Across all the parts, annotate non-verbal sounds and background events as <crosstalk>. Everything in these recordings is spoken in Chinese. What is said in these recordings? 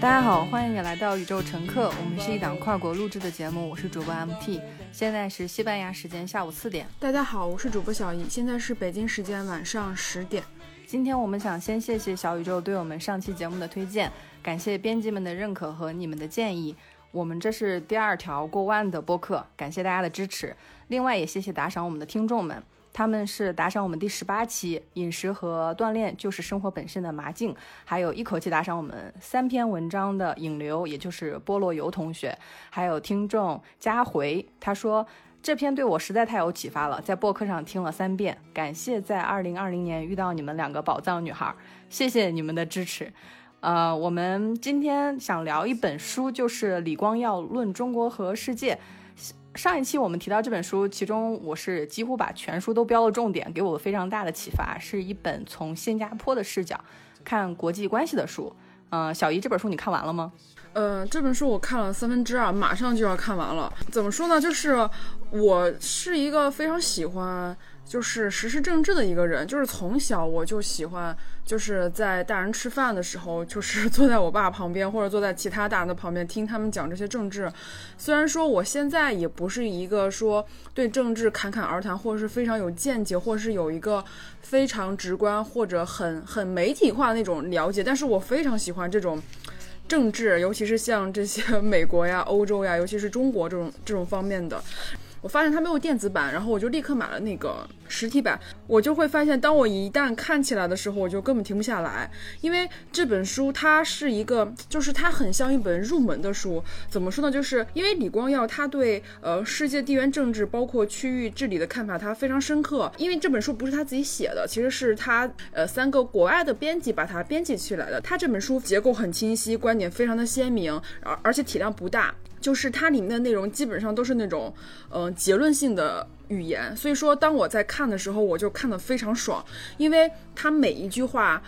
大家好，欢迎你来到宇宙乘客。我们是一档跨国录制的节目，我是主播 MT，现在是西班牙时间下午四点。大家好，我是主播小易，现在是北京时间晚上十点。今天我们想先谢谢小宇宙对我们上期节目的推荐，感谢编辑们的认可和你们的建议。我们这是第二条过万的播客，感谢大家的支持。另外也谢谢打赏我们的听众们。他们是打赏我们第十八期饮食和锻炼就是生活本身的麻静，还有一口气打赏我们三篇文章的引流，也就是菠萝油同学，还有听众佳回，他说这篇对我实在太有启发了，在播客上听了三遍，感谢在二零二零年遇到你们两个宝藏女孩，谢谢你们的支持。呃，我们今天想聊一本书，就是李光耀论中国和世界。上一期我们提到这本书，其中我是几乎把全书都标了重点，给我非常大的启发，是一本从新加坡的视角看国际关系的书。嗯，小姨，这本书你看完了吗？呃，这本书我看了三分之二，马上就要看完了。怎么说呢？就是我是一个非常喜欢。就是实施政治的一个人，就是从小我就喜欢，就是在大人吃饭的时候，就是坐在我爸旁边，或者坐在其他大人的旁边听他们讲这些政治。虽然说我现在也不是一个说对政治侃侃而谈，或者是非常有见解，或者是有一个非常直观或者很很媒体化的那种了解，但是我非常喜欢这种政治，尤其是像这些 <laughs> 美国呀、欧洲呀，尤其是中国这种这种方面的。我发现它没有电子版，然后我就立刻买了那个实体版。我就会发现，当我一旦看起来的时候，我就根本停不下来，因为这本书它是一个，就是它很像一本入门的书。怎么说呢？就是因为李光耀他对呃世界地缘政治包括区域治理的看法，他非常深刻。因为这本书不是他自己写的，其实是他呃三个国外的编辑把它编辑起来的。他这本书结构很清晰，观点非常的鲜明，而而且体量不大。就是它里面的内容基本上都是那种，嗯，结论性的语言，所以说当我在看的时候，我就看得非常爽，因为它每一句话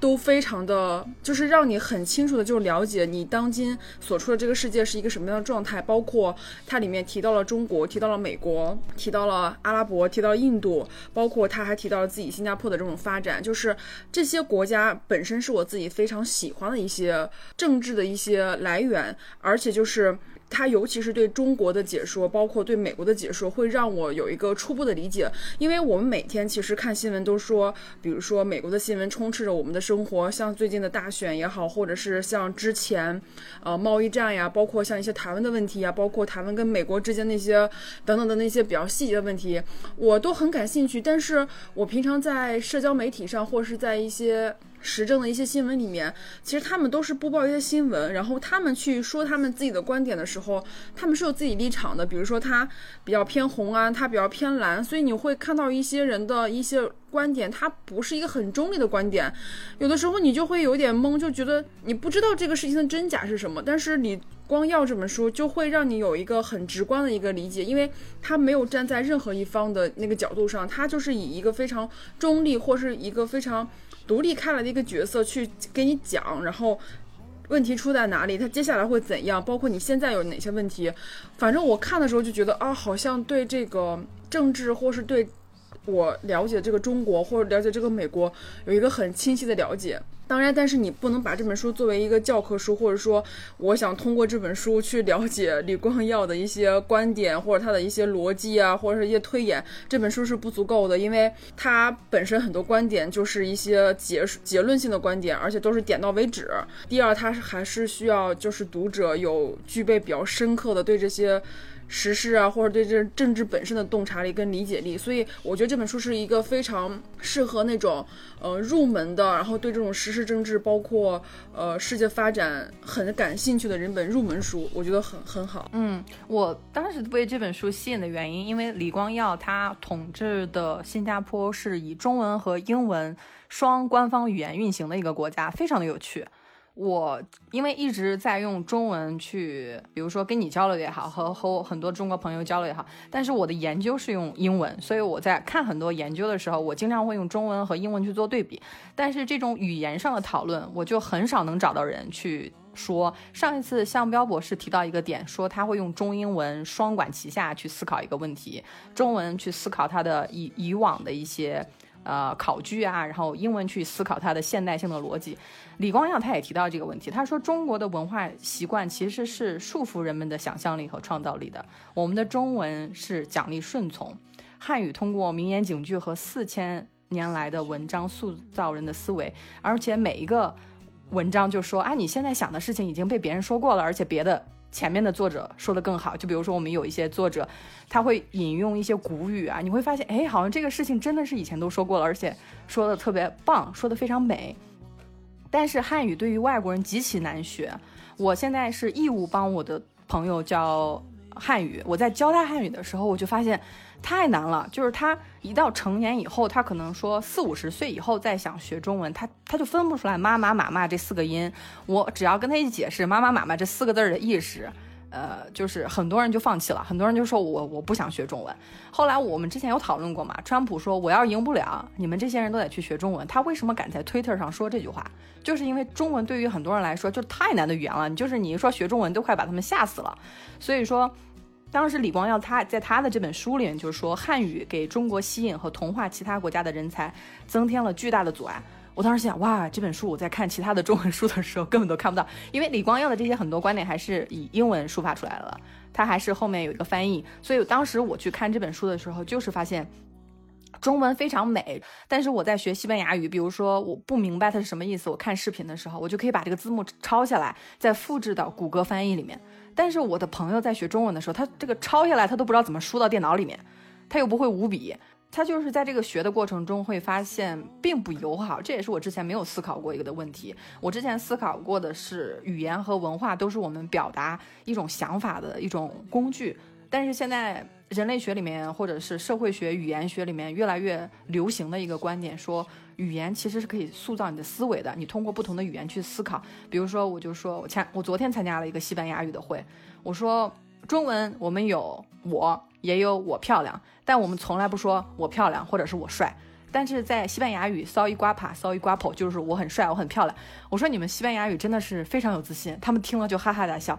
都非常的，就是让你很清楚的就了解你当今所处的这个世界是一个什么样的状态，包括它里面提到了中国，提到了美国，提到了阿拉伯，提到了印度，包括他还提到了自己新加坡的这种发展，就是这些国家本身是我自己非常喜欢的一些政治的一些来源，而且就是。他尤其是对中国的解说，包括对美国的解说，会让我有一个初步的理解。因为我们每天其实看新闻都说，比如说美国的新闻充斥着我们的生活，像最近的大选也好，或者是像之前，呃，贸易战呀，包括像一些台湾的问题呀，包括台湾跟美国之间那些等等的那些比较细节的问题，我都很感兴趣。但是我平常在社交媒体上，或是在一些。时政的一些新闻里面，其实他们都是播报一些新闻，然后他们去说他们自己的观点的时候，他们是有自己立场的。比如说他比较偏红啊，他比较偏蓝，所以你会看到一些人的一些观点，他不是一个很中立的观点。有的时候你就会有点懵，就觉得你不知道这个事情的真假是什么。但是你光要这本书，就会让你有一个很直观的一个理解，因为他没有站在任何一方的那个角度上，他就是以一个非常中立或是一个非常。独立开来的一个角色去给你讲，然后问题出在哪里，他接下来会怎样，包括你现在有哪些问题，反正我看的时候就觉得啊，好像对这个政治或是对我了解这个中国或者了解这个美国有一个很清晰的了解。当然，但是你不能把这本书作为一个教科书，或者说，我想通过这本书去了解李光耀的一些观点，或者他的一些逻辑啊，或者是一些推演，这本书是不足够的，因为它本身很多观点就是一些结结论性的观点，而且都是点到为止。第二，它还是需要就是读者有具备比较深刻的对这些。时事啊，或者对这政治本身的洞察力跟理解力，所以我觉得这本书是一个非常适合那种呃入门的，然后对这种时事政治，包括呃世界发展很感兴趣的人本入门书，我觉得很很好。嗯，我当时被这本书吸引的原因，因为李光耀他统治的新加坡是以中文和英文双官方语言运行的一个国家，非常的有趣。我因为一直在用中文去，比如说跟你交流也好，和和很多中国朋友交流也好，但是我的研究是用英文，所以我在看很多研究的时候，我经常会用中文和英文去做对比。但是这种语言上的讨论，我就很少能找到人去说。上一次向彪博士提到一个点，说他会用中英文双管齐下去思考一个问题，中文去思考他的以以往的一些。呃考据啊，然后英文去思考它的现代性的逻辑。李光耀他也提到这个问题，他说中国的文化习惯其实是束缚人们的想象力和创造力的。我们的中文是奖励顺从，汉语通过名言警句和四千年来的文章塑造人的思维，而且每一个文章就说啊，你现在想的事情已经被别人说过了，而且别的前面的作者说的更好。就比如说我们有一些作者，他会引用一些古语啊，你会发现，哎，好像这个事情真的是以前都说过了，而且说的特别棒，说的非常美。但是汉语对于外国人极其难学，我现在是义务帮我的朋友教汉语。我在教他汉语的时候，我就发现太难了。就是他一到成年以后，他可能说四五十岁以后再想学中文，他他就分不出来妈妈妈妈这四个音。我只要跟他一解释妈妈妈妈这四个字的意识。呃，就是很多人就放弃了，很多人就说我我不想学中文。后来我们之前有讨论过嘛，川普说我要赢不了，你们这些人都得去学中文。他为什么敢在 Twitter 上说这句话？就是因为中文对于很多人来说就太难的语言了，你就是你一说学中文都快把他们吓死了。所以说，当时李光耀他在他的这本书里面就是说，汉语给中国吸引和同化其他国家的人才增添了巨大的阻碍。我当时想，哇，这本书我在看其他的中文书的时候根本都看不到，因为李光耀的这些很多观点还是以英文抒发出来了，他还是后面有一个翻译，所以当时我去看这本书的时候，就是发现中文非常美，但是我在学西班牙语，比如说我不明白它是什么意思，我看视频的时候，我就可以把这个字幕抄下来，再复制到谷歌翻译里面，但是我的朋友在学中文的时候，他这个抄下来他都不知道怎么输到电脑里面，他又不会五笔。他就是在这个学的过程中会发现并不友好，这也是我之前没有思考过一个的问题。我之前思考过的是语言和文化都是我们表达一种想法的一种工具，但是现在人类学里面或者是社会学、语言学里面越来越流行的一个观点，说语言其实是可以塑造你的思维的。你通过不同的语言去思考，比如说我就说我前我昨天参加了一个西班牙语的会，我说中文我们有我。也有我漂亮，但我们从来不说我漂亮或者是我帅。但是在西班牙语，soy guapa，soy guapo，就是我很帅，我很漂亮。我说你们西班牙语真的是非常有自信，他们听了就哈哈大笑。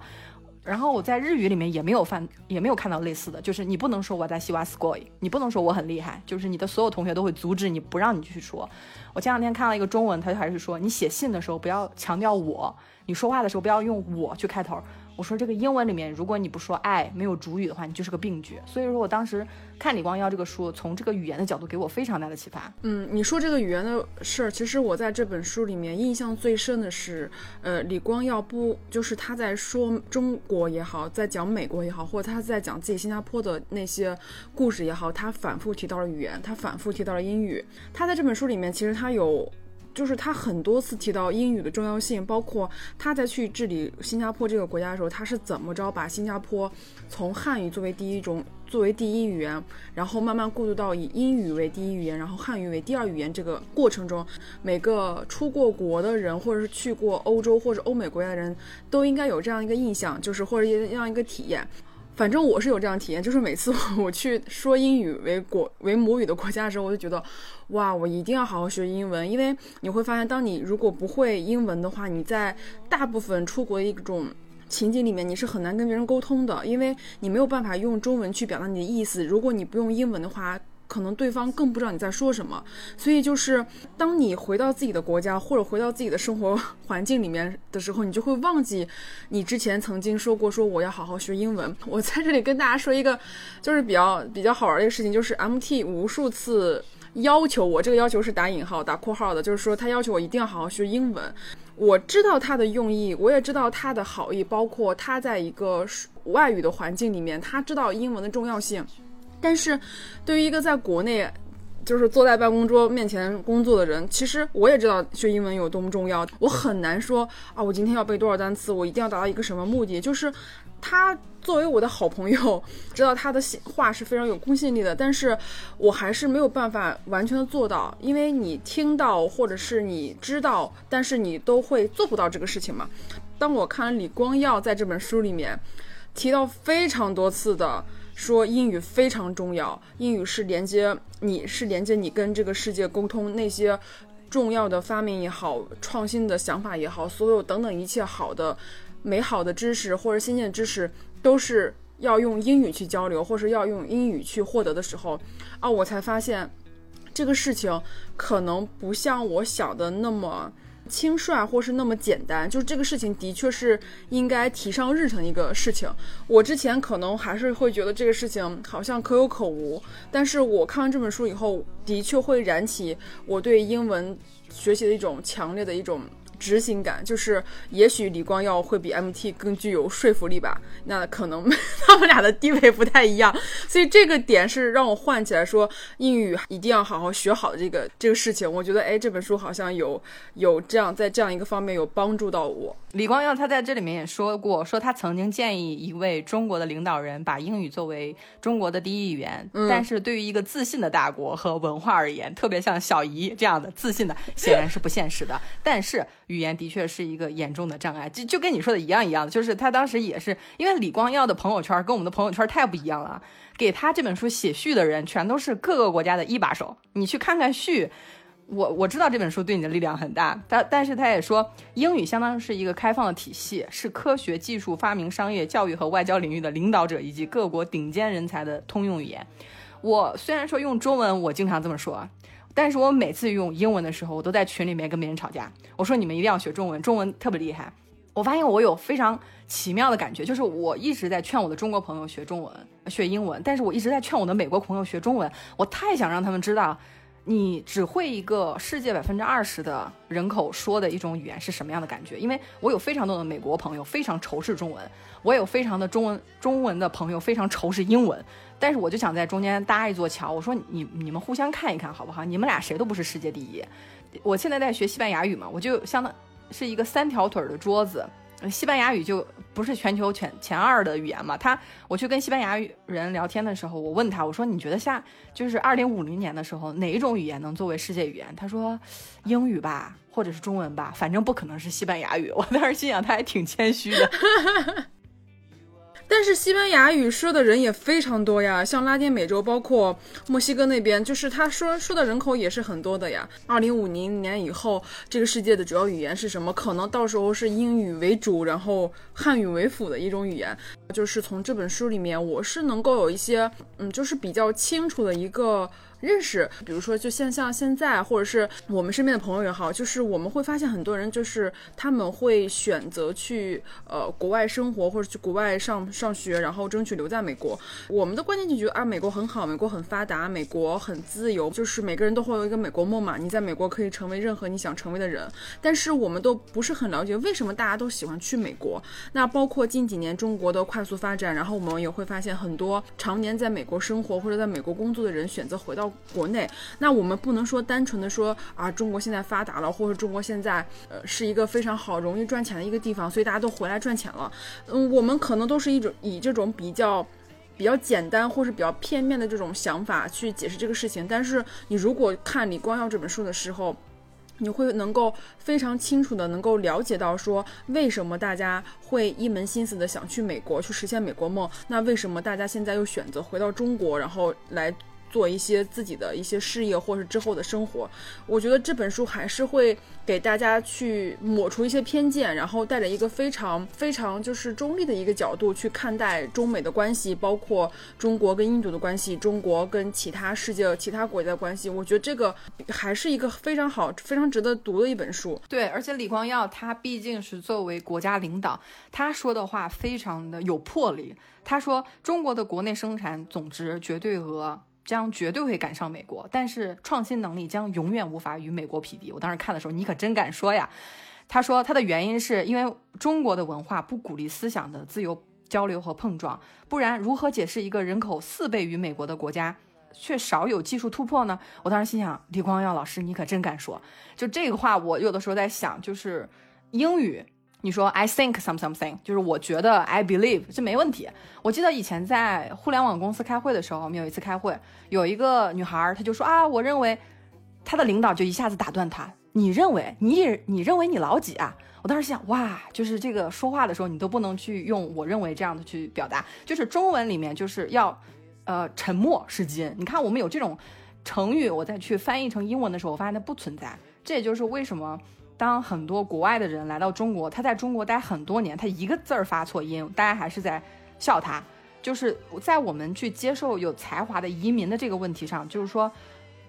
然后我在日语里面也没有犯，也没有看到类似的，就是你不能说我在西瓦斯 school，你不能说我很厉害，就是你的所有同学都会阻止你，不让你去说。我前两天看到一个中文，他就还是说你写信的时候不要强调我，你说话的时候不要用我去开头。我说这个英文里面，如果你不说爱，没有主语的话，你就是个病句。所以说我当时看李光耀这个书，从这个语言的角度给我非常大的启发。嗯，你说这个语言的事儿，其实我在这本书里面印象最深的是，呃，李光耀不就是他在说中国也好，在讲美国也好，或者他在讲自己新加坡的那些故事也好，他反复提到了语言，他反复提到了英语。他在这本书里面，其实他有。就是他很多次提到英语的重要性，包括他在去治理新加坡这个国家的时候，他是怎么着把新加坡从汉语作为第一种、作为第一语言，然后慢慢过渡到以英语为第一语言，然后汉语为第二语言这个过程中，每个出过国的人，或者是去过欧洲或者欧美国家的人都应该有这样一个印象，就是或者这样一个体验。反正我是有这样体验，就是每次 <laughs> 我去说英语为国为母语的国家的时候，我就觉得，哇，我一定要好好学英文，因为你会发现，当你如果不会英文的话，你在大部分出国一种情景里面，你是很难跟别人沟通的，因为你没有办法用中文去表达你的意思。如果你不用英文的话，可能对方更不知道你在说什么，所以就是当你回到自己的国家或者回到自己的生活环境里面的时候，你就会忘记你之前曾经说过说我要好好学英文。<laughs> 我在这里跟大家说一个，<laughs> 就是比较比较好玩的一个事情，就是 MT 无数次要求我，这个要求是打引号打括号的，就是说他要求我一定要好好学英文。我知道他的用意，我也知道他的好意，包括他在一个外语的环境里面，他知道英文的重要性。但是，对于一个在国内就是坐在办公桌面前工作的人，其实我也知道学英文有多么重要。我很难说啊，我今天要背多少单词，我一定要达到一个什么目的。就是他作为我的好朋友，知道他的话是非常有公信力的，但是我还是没有办法完全的做到，因为你听到或者是你知道，但是你都会做不到这个事情嘛。当我看了李光耀在这本书里面提到非常多次的。说英语非常重要，英语是连接你，是连接你跟这个世界沟通那些重要的发明也好，创新的想法也好，所有等等一切好的、美好的知识或者新鲜知识，都是要用英语去交流，或是要用英语去获得的时候，啊，我才发现。这个事情可能不像我想的那么。轻率或是那么简单，就是这个事情的确是应该提上日程一个事情。我之前可能还是会觉得这个事情好像可有可无，但是我看完这本书以后，的确会燃起我对英文学习的一种强烈的一种。执行感就是，也许李光耀会比 MT 更具有说服力吧。那可能 <laughs> 他们俩的地位不太一样，所以这个点是让我唤起来说英语一定要好好学好这个这个事情。我觉得，哎，这本书好像有有这样在这样一个方面有帮助到我。李光耀他在这里面也说过，说他曾经建议一位中国的领导人把英语作为中国的第一语言，但是对于一个自信的大国和文化而言，特别像小姨这样的自信的，显然是不现实的。但是语言的确是一个严重的障碍，就就跟你说的一样一样的，就是他当时也是因为李光耀的朋友圈跟我们的朋友圈太不一样了，给他这本书写序的人全都是各个国家的一把手，你去看看序。我我知道这本书对你的力量很大，但但是他也说，英语相当于是一个开放的体系，是科学技术、发明、商业、教育和外交领域的领导者以及各国顶尖人才的通用语言。我虽然说用中文，我经常这么说，但是我每次用英文的时候，我都在群里面跟别人吵架。我说你们一定要学中文，中文特别厉害。我发现我有非常奇妙的感觉，就是我一直在劝我的中国朋友学中文、学英文，但是我一直在劝我的美国朋友学中文。我太想让他们知道。你只会一个世界百分之二十的人口说的一种语言是什么样的感觉？因为我有非常多的美国朋友非常仇视中文，我有非常的中文中文的朋友非常仇视英文，但是我就想在中间搭一座桥。我说你你们互相看一看好不好？你们俩谁都不是世界第一。我现在在学西班牙语嘛，我就相当是一个三条腿的桌子。西班牙语就不是全球前前二的语言嘛？他我去跟西班牙人聊天的时候，我问他，我说你觉得下就是二零五零年的时候，哪一种语言能作为世界语言？他说英语吧，或者是中文吧，反正不可能是西班牙语。我当时心想，他还挺谦虚的。<laughs> 但是西班牙语说的人也非常多呀，像拉丁美洲，包括墨西哥那边，就是他说说的人口也是很多的呀。二零五零年以后，这个世界的主要语言是什么？可能到时候是英语为主，然后汉语为辅的一种语言。就是从这本书里面，我是能够有一些，嗯，就是比较清楚的一个。认识，比如说，就像像现在，或者是我们身边的朋友也好，就是我们会发现很多人，就是他们会选择去呃国外生活，或者去国外上上学，然后争取留在美国。我们的观念就觉得啊，美国很好，美国很发达，美国很自由，就是每个人都会有一个美国梦嘛。你在美国可以成为任何你想成为的人。但是我们都不是很了解为什么大家都喜欢去美国。那包括近几年中国的快速发展，然后我们也会发现很多常年在美国生活或者在美国工作的人选择回到。国内，那我们不能说单纯的说啊，中国现在发达了，或者中国现在呃是一个非常好、容易赚钱的一个地方，所以大家都回来赚钱了。嗯，我们可能都是一种以这种比较比较简单或是比较片面的这种想法去解释这个事情。但是你如果看李光耀这本书的时候，你会能够非常清楚的能够了解到说，为什么大家会一门心思的想去美国去实现美国梦？那为什么大家现在又选择回到中国，然后来？做一些自己的一些事业，或是之后的生活，我觉得这本书还是会给大家去抹除一些偏见，然后带着一个非常非常就是中立的一个角度去看待中美的关系，包括中国跟印度的关系，中国跟其他世界其他国家的关系。我觉得这个还是一个非常好、非常值得读的一本书。对，而且李光耀他毕竟是作为国家领导，他说的话非常的有魄力。他说中国的国内生产总值绝对额。将绝对会赶上美国，但是创新能力将永远无法与美国匹敌。我当时看的时候，你可真敢说呀！他说他的原因是因为中国的文化不鼓励思想的自由交流和碰撞，不然如何解释一个人口四倍于美国的国家却少有技术突破呢？我当时心想，李光耀老师，你可真敢说！就这个话，我有的时候在想，就是英语。你说 I think some something，就是我觉得 I believe，这没问题。我记得以前在互联网公司开会的时候，我们有一次开会，有一个女孩，她就说啊，我认为，她的领导就一下子打断她，你认为你你认为你老几啊？我当时想，哇，就是这个说话的时候，你都不能去用我认为这样的去表达，就是中文里面就是要，呃，沉默是金。你看我们有这种成语，我再去翻译成英文的时候，我发现它不存在。这也就是为什么。当很多国外的人来到中国，他在中国待很多年，他一个字儿发错音，大家还是在笑他。就是在我们去接受有才华的移民的这个问题上，就是说，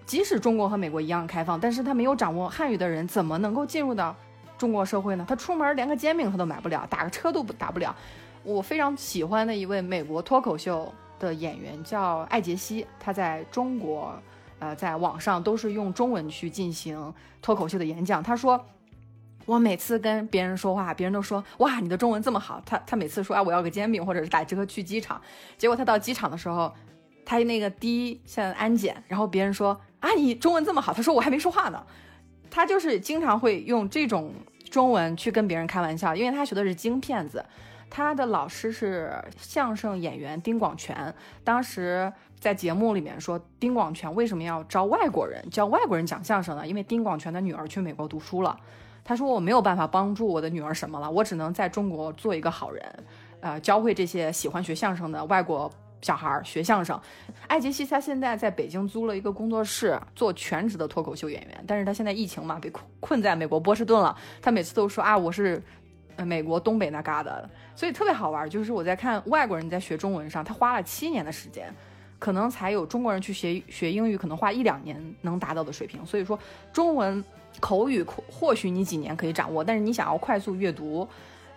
即使中国和美国一样开放，但是他没有掌握汉语的人怎么能够进入到中国社会呢？他出门连个煎饼他都买不了，打个车都不打不了。我非常喜欢的一位美国脱口秀的演员叫艾杰西，他在中国，呃，在网上都是用中文去进行脱口秀的演讲。他说。我每次跟别人说话，别人都说哇，你的中文这么好。他他每次说啊，我要个煎饼，或者是打车去机场。结果他到机场的时候，他那个第一像安检，然后别人说啊，你中文这么好，他说我还没说话呢。他就是经常会用这种中文去跟别人开玩笑，因为他学的是京片子。他的老师是相声演员丁广泉，当时在节目里面说，丁广泉为什么要招外国人教外国人讲相声呢？因为丁广泉的女儿去美国读书了。他说：“我没有办法帮助我的女儿什么了，我只能在中国做一个好人，呃，教会这些喜欢学相声的外国小孩学相声。”艾杰西他现在在北京租了一个工作室，做全职的脱口秀演员。但是他现在疫情嘛，被困困在美国波士顿了。他每次都说啊，我是美国东北那嘎达的，所以特别好玩。就是我在看外国人在学中文上，他花了七年的时间，可能才有中国人去学学英语可能花一两年能达到的水平。所以说中文。口语或许你几年可以掌握，但是你想要快速阅读，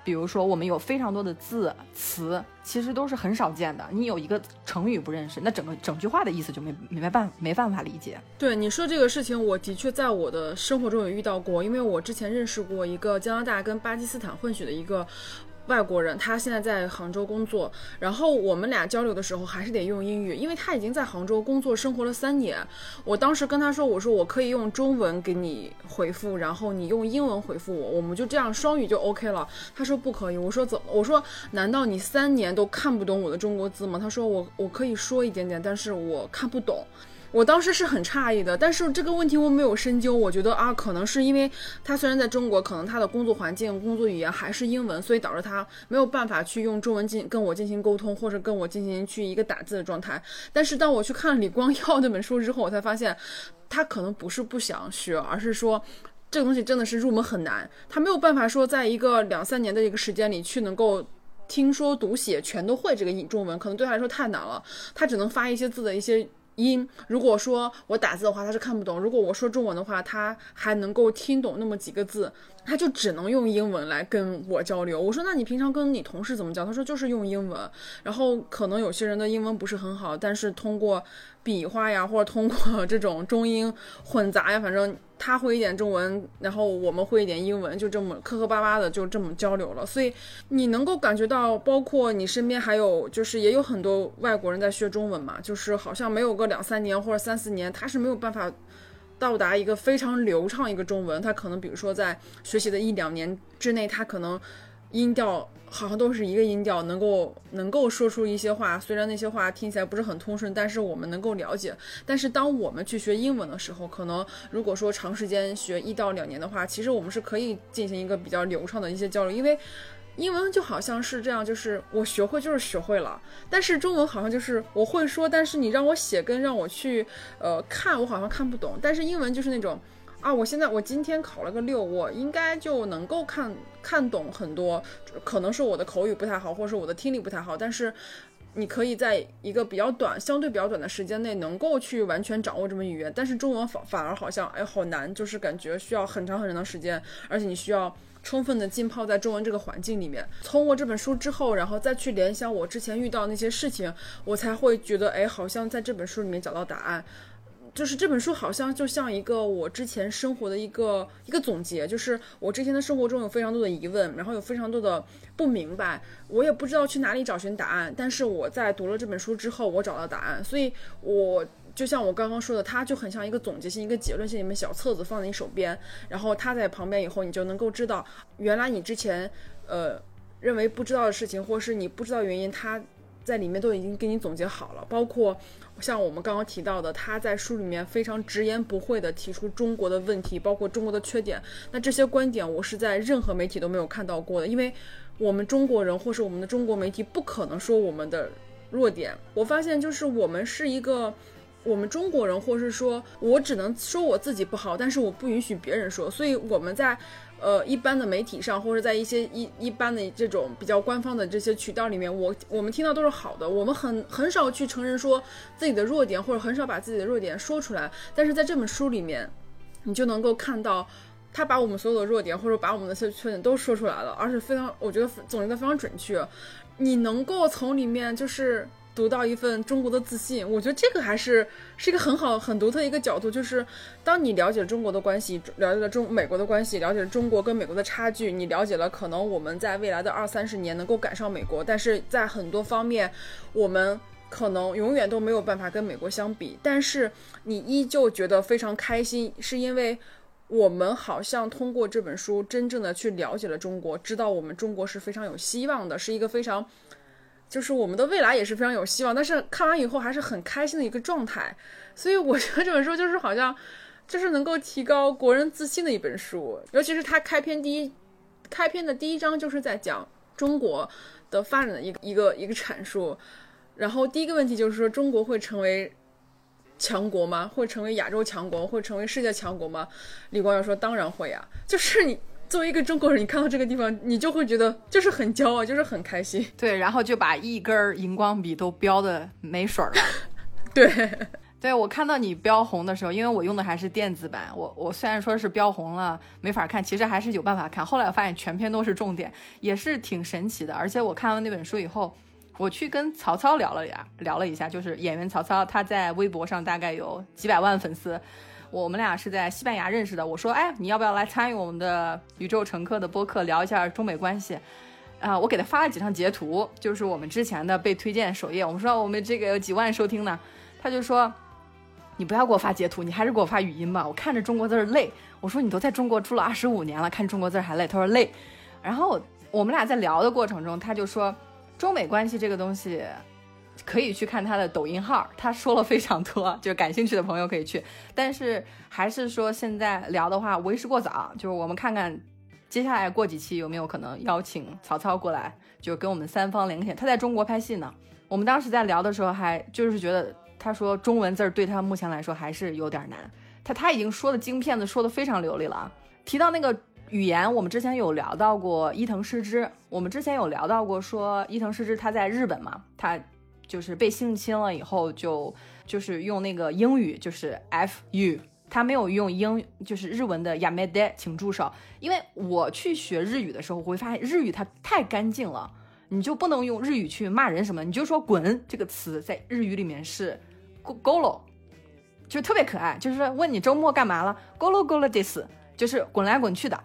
比如说我们有非常多的字词，其实都是很少见的。你有一个成语不认识，那整个整句话的意思就没没办没办法理解。对你说这个事情，我的确在我的生活中也遇到过，因为我之前认识过一个加拿大跟巴基斯坦混血的一个。外国人，他现在在杭州工作，然后我们俩交流的时候还是得用英语，因为他已经在杭州工作生活了三年。我当时跟他说，我说我可以用中文给你回复，然后你用英文回复我，我们就这样双语就 OK 了。他说不可以，我说怎么？我说难道你三年都看不懂我的中国字吗？他说我我可以说一点点，但是我看不懂。我当时是很诧异的，但是这个问题我没有深究。我觉得啊，可能是因为他虽然在中国，可能他的工作环境、工作语言还是英文，所以导致他没有办法去用中文进跟我进行沟通，或者跟我进行去一个打字的状态。但是当我去看李光耀那本书之后，我才发现，他可能不是不想学，而是说这个东西真的是入门很难，他没有办法说在一个两三年的一个时间里去能够听说读写全都会这个中文，可能对他来说太难了，他只能发一些字的一些。音，如果说我打字的话，他是看不懂；如果我说中文的话，他还能够听懂那么几个字，他就只能用英文来跟我交流。我说，那你平常跟你同事怎么交？他说就是用英文。然后可能有些人的英文不是很好，但是通过。笔画呀，或者通过这种中英混杂呀，反正他会一点中文，然后我们会一点英文，就这么磕磕巴巴的就这么交流了。所以你能够感觉到，包括你身边还有，就是也有很多外国人在学中文嘛，就是好像没有个两三年或者三四年，他是没有办法到达一个非常流畅一个中文。他可能比如说在学习的一两年之内，他可能音调。好像都是一个音调，能够能够说出一些话，虽然那些话听起来不是很通顺，但是我们能够了解。但是当我们去学英文的时候，可能如果说长时间学一到两年的话，其实我们是可以进行一个比较流畅的一些交流。因为英文就好像是这样，就是我学会就是学会了，但是中文好像就是我会说，但是你让我写跟让我去呃看，我好像看不懂。但是英文就是那种。啊，我现在我今天考了个六，我应该就能够看看懂很多，可能是我的口语不太好，或者是我的听力不太好，但是你可以在一个比较短、相对比较短的时间内能够去完全掌握这门语言。但是中文反反而好像哎好难，就是感觉需要很长很长的时间，而且你需要充分的浸泡在中文这个环境里面。通过这本书之后，然后再去联想我之前遇到那些事情，我才会觉得哎，好像在这本书里面找到答案。就是这本书好像就像一个我之前生活的一个一个总结，就是我之前的生活中有非常多的疑问，然后有非常多的不明白，我也不知道去哪里找寻答案。但是我在读了这本书之后，我找到答案。所以，我就像我刚刚说的，它就很像一个总结性、一个结论性，一本小册子放在你手边，然后它在旁边以后，你就能够知道，原来你之前呃认为不知道的事情，或是你不知道原因，它在里面都已经给你总结好了，包括。像我们刚刚提到的，他在书里面非常直言不讳地提出中国的问题，包括中国的缺点。那这些观点，我是在任何媒体都没有看到过的，因为我们中国人或是我们的中国媒体不可能说我们的弱点。我发现，就是我们是一个我们中国人，或是说我只能说我自己不好，但是我不允许别人说，所以我们在。呃，一般的媒体上，或者在一些一一般的这种比较官方的这些渠道里面，我我们听到都是好的，我们很很少去承认说自己的弱点，或者很少把自己的弱点说出来。但是在这本书里面，你就能够看到，他把我们所有的弱点，或者把我们的缺缺点都说出来了，而且非常，我觉得总结的非常准确。你能够从里面就是。读到一份中国的自信，我觉得这个还是是一个很好、很独特的一个角度。就是当你了解了中国的关系，了解了中美国的关系，了解了中国跟美国的差距，你了解了可能我们在未来的二三十年能够赶上美国，但是在很多方面我们可能永远都没有办法跟美国相比。但是你依旧觉得非常开心，是因为我们好像通过这本书真正的去了解了中国，知道我们中国是非常有希望的，是一个非常。就是我们的未来也是非常有希望，但是看完以后还是很开心的一个状态，所以我觉得这本书就是好像，就是能够提高国人自信的一本书。尤其是它开篇第一，开篇的第一章就是在讲中国的发展的一个一个一个阐述。然后第一个问题就是说，中国会成为强国吗？会成为亚洲强国？会成为世界强国吗？李光耀说：“当然会啊，就是你。”作为一个中国人，你看到这个地方，你就会觉得就是很骄傲，就是很开心。<laughs> 对，然后就把一根荧光笔都标的没水了。<laughs> 对，对我看到你标红的时候，因为我用的还是电子版，我我虽然说是标红了没法看，其实还是有办法看。后来我发现全篇都是重点，也是挺神奇的。而且我看完那本书以后，我去跟曹操聊了呀，聊了一下，就是演员曹操，他在微博上大概有几百万粉丝。我们俩是在西班牙认识的。我说，哎，你要不要来参与我们的宇宙乘客的播客，聊一下中美关系？啊，我给他发了几张截图，就是我们之前的被推荐首页。我们说我们这个有几万收听呢，他就说，你不要给我发截图，你还是给我发语音吧。我看着中国字儿累。我说你都在中国住了二十五年了，看中国字儿还累。他说累。然后我们俩在聊的过程中，他就说，中美关系这个东西。可以去看他的抖音号，他说了非常多，就感兴趣的朋友可以去。但是还是说现在聊的话为时过早，就是我们看看接下来过几期有没有可能邀请曹操过来，就跟我们三方连线。他在中国拍戏呢。我们当时在聊的时候还就是觉得，他说中文字对他目前来说还是有点难。他他已经说的京片子说的非常流利了啊。提到那个语言，我们之前有聊到过伊藤诗织，我们之前有聊到过说伊藤诗织他在日本嘛，他。就是被性侵了以后，就就是用那个英语，就是 F U，他没有用英，就是日文的 Yamade，请住手。因为我去学日语的时候，我会发现日语它太干净了，你就不能用日语去骂人什么，你就说滚这个词在日语里面是 golo，就特别可爱，就是问你周末干嘛了，golo golo this，就是滚来滚去的。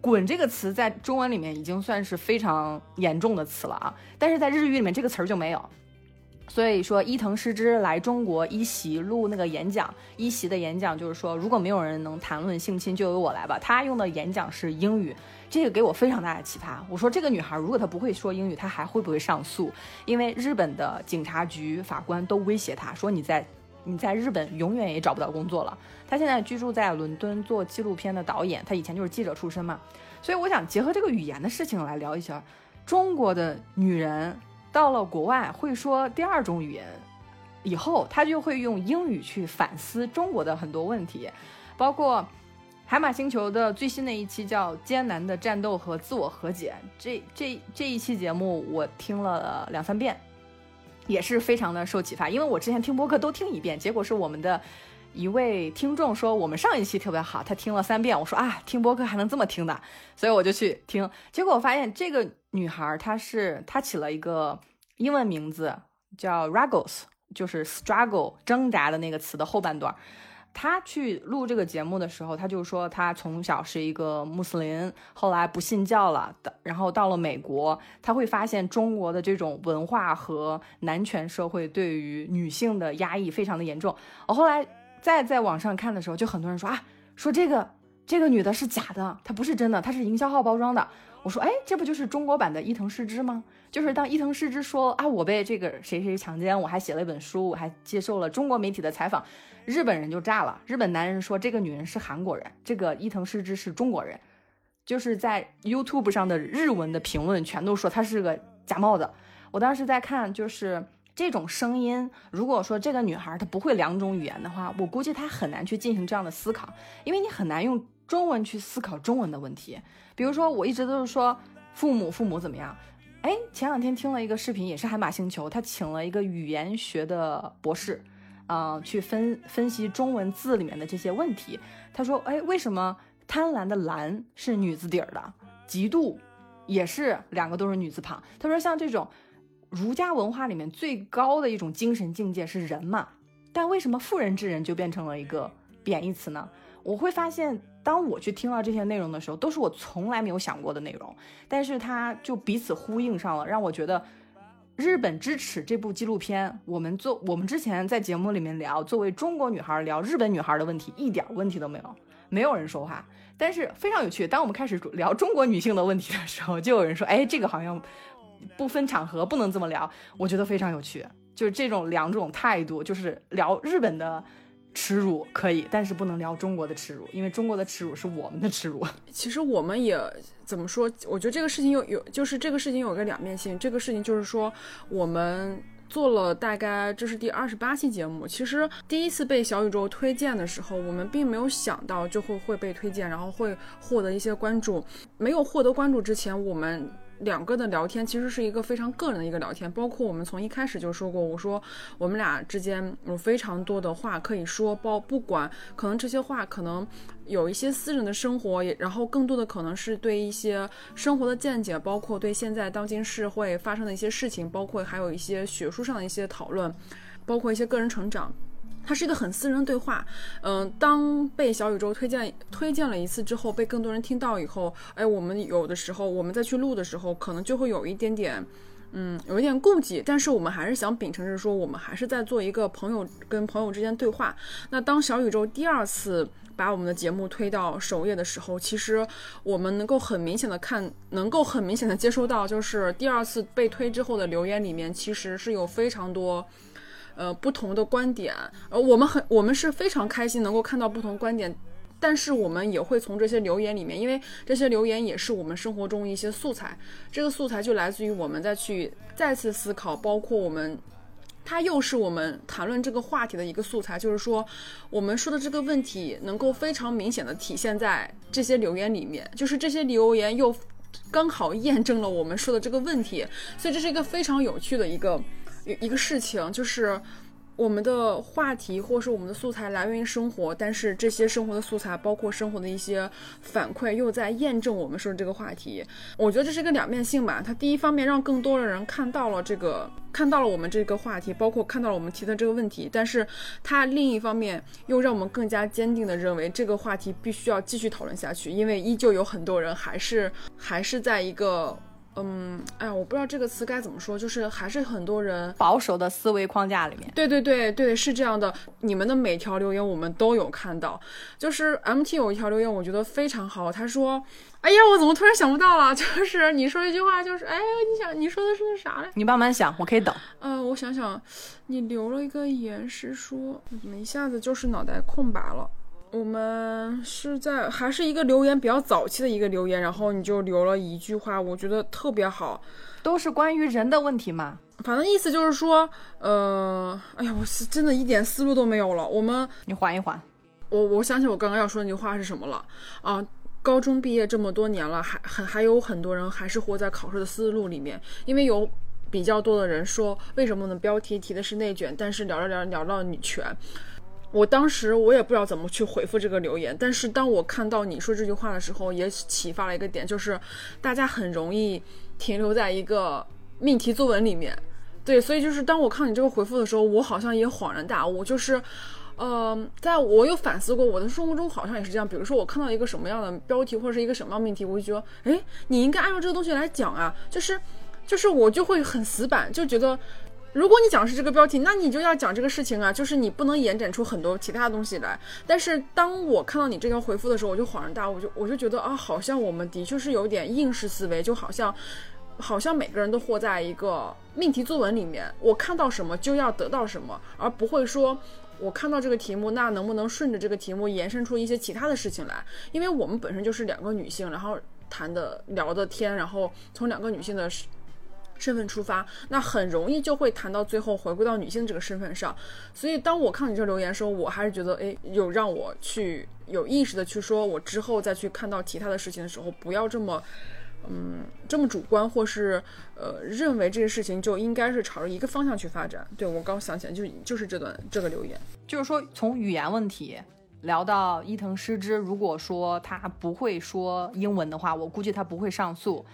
滚这个词在中文里面已经算是非常严重的词了啊，但是在日语里面这个词儿就没有。所以说，伊藤诗织来中国一席录那个演讲，一席的演讲就是说，如果没有人能谈论性侵，就由我来吧。他用的演讲是英语，这个给我非常大的启发。我说，这个女孩如果她不会说英语，她还会不会上诉？因为日本的警察局法官都威胁她说，你在你在日本永远也找不到工作了。她现在居住在伦敦做纪录片的导演，她以前就是记者出身嘛。所以我想结合这个语言的事情来聊一下中国的女人。到了国外会说第二种语言，以后他就会用英语去反思中国的很多问题，包括海马星球的最新的一期叫《艰难的战斗和自我和解》，这这这一期节目我听了两三遍，也是非常的受启发。因为我之前听播客都听一遍，结果是我们的一位听众说我们上一期特别好，他听了三遍。我说啊，听播客还能这么听的，所以我就去听，结果我发现这个。女孩，她是她起了一个英文名字叫 Ruggles，就是 struggle 挣扎的那个词的后半段。她去录这个节目的时候，她就说她从小是一个穆斯林，后来不信教了的，然后到了美国，她会发现中国的这种文化和男权社会对于女性的压抑非常的严重。我后来再在网上看的时候，就很多人说啊，说这个这个女的是假的，她不是真的，她是营销号包装的。我说，哎，这不就是中国版的伊藤诗织吗？就是当伊藤诗织说啊，我被这个谁谁强奸，我还写了一本书，我还接受了中国媒体的采访，日本人就炸了。日本男人说这个女人是韩国人，这个伊藤诗织是中国人，就是在 YouTube 上的日文的评论全都说她是个假冒的。我当时在看，就是这种声音，如果说这个女孩她不会两种语言的话，我估计她很难去进行这样的思考，因为你很难用中文去思考中文的问题。比如说，我一直都是说父母父母怎么样？哎，前两天听了一个视频，也是海马星球，他请了一个语言学的博士，啊，去分分析中文字里面的这些问题。他说，哎，为什么贪婪的婪是女字底儿的，嫉妒也是两个都是女字旁？他说，像这种儒家文化里面最高的一种精神境界是人嘛，但为什么妇人之仁就变成了一个贬义词呢？我会发现。当我去听到这些内容的时候，都是我从来没有想过的内容，但是它就彼此呼应上了，让我觉得《日本之耻》这部纪录片，我们做我们之前在节目里面聊，作为中国女孩聊日本女孩的问题，一点问题都没有，没有人说话，但是非常有趣。当我们开始聊中国女性的问题的时候，就有人说，哎，这个好像不分场合，不能这么聊。我觉得非常有趣，就是这种两种态度，就是聊日本的。耻辱可以，但是不能聊中国的耻辱，因为中国的耻辱是我们的耻辱。<laughs> 其实我们也怎么说？我觉得这个事情有有，就是这个事情有个两面性。这个事情就是说，我们做了大概这是第二十八期节目。其实第一次被小宇宙推荐的时候，我们并没有想到就会会被推荐，然后会获得一些关注。没有获得关注之前，我们。两个的聊天其实是一个非常个人的一个聊天，包括我们从一开始就说过，我说我们俩之间有非常多的话可以说，包不管可能这些话可能有一些私人的生活，也然后更多的可能是对一些生活的见解，包括对现在当今社会发生的一些事情，包括还有一些学术上的一些讨论，包括一些个人成长。它是一个很私人对话，嗯，当被小宇宙推荐推荐了一次之后，被更多人听到以后，哎，我们有的时候我们再去录的时候，可能就会有一点点，嗯，有一点顾忌，但是我们还是想秉承着说，我们还是在做一个朋友跟朋友之间对话。那当小宇宙第二次把我们的节目推到首页的时候，其实我们能够很明显的看，能够很明显的接收到，就是第二次被推之后的留言里面，其实是有非常多。呃，不同的观点，呃，我们很，我们是非常开心能够看到不同观点，但是我们也会从这些留言里面，因为这些留言也是我们生活中一些素材，这个素材就来自于我们再去再次思考，包括我们，它又是我们谈论这个话题的一个素材，就是说，我们说的这个问题能够非常明显的体现在这些留言里面，就是这些留言又刚好验证了我们说的这个问题，所以这是一个非常有趣的一个。一个事情就是，我们的话题或是我们的素材来源于生活，但是这些生活的素材，包括生活的一些反馈，又在验证我们说的这个话题。我觉得这是一个两面性吧。它第一方面让更多的人看到了这个，看到了我们这个话题，包括看到了我们提的这个问题，但是它另一方面又让我们更加坚定的认为这个话题必须要继续讨论下去，因为依旧有很多人还是还是在一个。嗯，哎呀，我不知道这个词该怎么说，就是还是很多人保守的思维框架里面。对对对对，是这样的。你们的每条留言我们都有看到，就是 MT 有一条留言，我觉得非常好。他说：“哎呀，我怎么突然想不到了？<laughs> 就是你说一句话，就是哎，你想你说的是那啥嘞？你慢慢想，我可以等。嗯，我想想，你留了一个言是说，怎么一下子就是脑袋空白了？”我们是在还是一个留言比较早期的一个留言，然后你就留了一句话，我觉得特别好，都是关于人的问题嘛。反正意思就是说，呃，哎呀，我是真的一点思路都没有了。我们你缓一缓，我我想起我刚刚要说那句话是什么了啊？高中毕业这么多年了，还还还有很多人还是活在考试的思路里面，因为有比较多的人说，为什么呢？标题提的是内卷，但是聊着聊着聊到女权。我当时我也不知道怎么去回复这个留言，但是当我看到你说这句话的时候，也启发了一个点，就是大家很容易停留在一个命题作文里面。对，所以就是当我看你这个回复的时候，我好像也恍然大悟，就是，呃，在我有反思过，我的生活中好像也是这样。比如说我看到一个什么样的标题或者是一个什么样命题，我就觉得，哎，你应该按照这个东西来讲啊，就是，就是我就会很死板，就觉得。如果你讲的是这个标题，那你就要讲这个事情啊，就是你不能延展出很多其他东西来。但是当我看到你这条回复的时候，我就恍然大悟，就我就觉得啊，好像我们的确是有点应试思维，就好像，好像每个人都活在一个命题作文里面，我看到什么就要得到什么，而不会说我看到这个题目，那能不能顺着这个题目延伸出一些其他的事情来？因为我们本身就是两个女性，然后谈的聊的天，然后从两个女性的。身份出发，那很容易就会谈到最后回归到女性这个身份上。所以当我看到你这留言的时候，我还是觉得，哎，有让我去有意识的去说，我之后再去看到其他的事情的时候，不要这么，嗯，这么主观，或是呃，认为这个事情就应该是朝着一个方向去发展。对我刚想起来，就就是这段这个留言，就是说从语言问题聊到伊藤诗织，如果说他不会说英文的话，我估计他不会上诉。